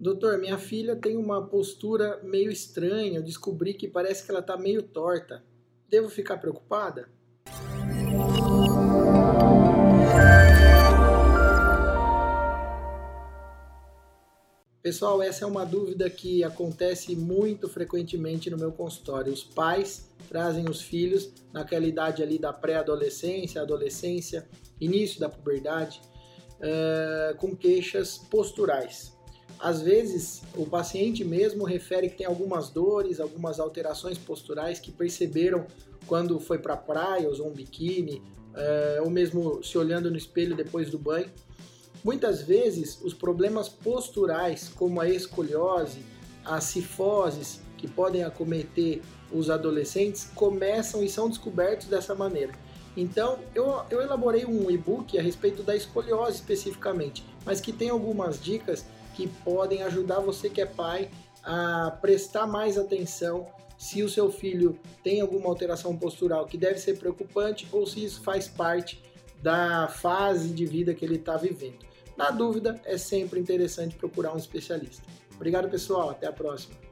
Doutor, minha filha tem uma postura meio estranha. Eu descobri que parece que ela está meio torta. Devo ficar preocupada? Pessoal, essa é uma dúvida que acontece muito frequentemente no meu consultório. Os pais trazem os filhos naquela idade ali da pré-adolescência, adolescência, início da puberdade, uh, com queixas posturais. Às vezes, o paciente mesmo refere que tem algumas dores, algumas alterações posturais que perceberam quando foi para a praia, usou um biquíni, uh, ou mesmo se olhando no espelho depois do banho Muitas vezes, os problemas posturais, como a escoliose, as cifoses, que podem acometer os adolescentes, começam e são descobertos dessa maneira. Então, eu, eu elaborei um e-book a respeito da escoliose especificamente, mas que tem algumas dicas que podem ajudar você que é pai a prestar mais atenção se o seu filho tem alguma alteração postural que deve ser preocupante ou se isso faz parte da fase de vida que ele está vivendo. Na dúvida, é sempre interessante procurar um especialista. Obrigado, pessoal. Até a próxima.